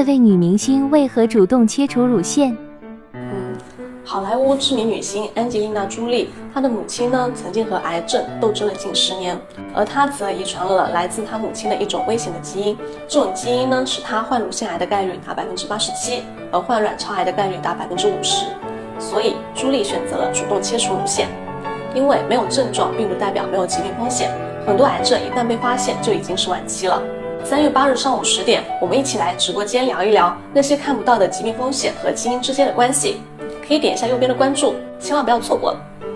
这位女明星为何主动切除乳腺？嗯，好莱坞知名女星安吉丽娜·朱莉，她的母亲呢曾经和癌症斗争了近十年，而她则遗传了来自她母亲的一种危险的基因，这种基因呢使她患乳腺癌的概率达百分之八十七，而患卵巢癌的概率达百分之五十。所以朱莉选择了主动切除乳腺，因为没有症状并不代表没有疾病风险，很多癌症一旦被发现就已经是晚期了。三月八日上午十点，我们一起来直播间聊一聊那些看不到的疾病风险和基因之间的关系。可以点一下右边的关注，千万不要错过。